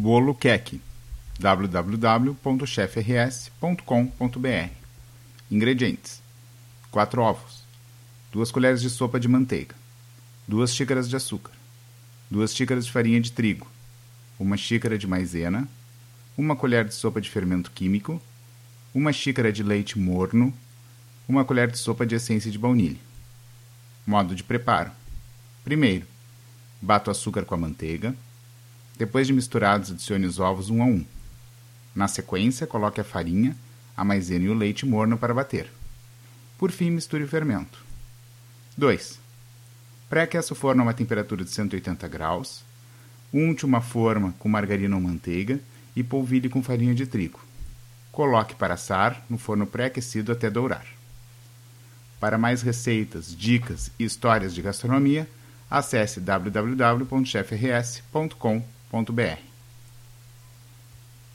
Bolo Queque. www.chefrs.com.br Ingredientes. 4 ovos. 2 colheres de sopa de manteiga. 2 xícaras de açúcar. 2 xícaras de farinha de trigo. 1 xícara de maizena 1 colher de sopa de fermento químico. 1 xícara de leite morno. 1 colher de sopa de essência de baunilha. Modo de preparo. Primeiro, bato o açúcar com a manteiga depois de misturados, adicione os ovos um a um. Na sequência, coloque a farinha, a maisena e o leite morno para bater. Por fim, misture o fermento. 2. Pré-aqueça o forno a uma temperatura de 180 graus. Unte uma forma com margarina ou manteiga e polvilhe com farinha de trigo. Coloque para assar no forno pré-aquecido até dourar. Para mais receitas, dicas e histórias de gastronomia, acesse www.chefrs.com.br www.cultura.br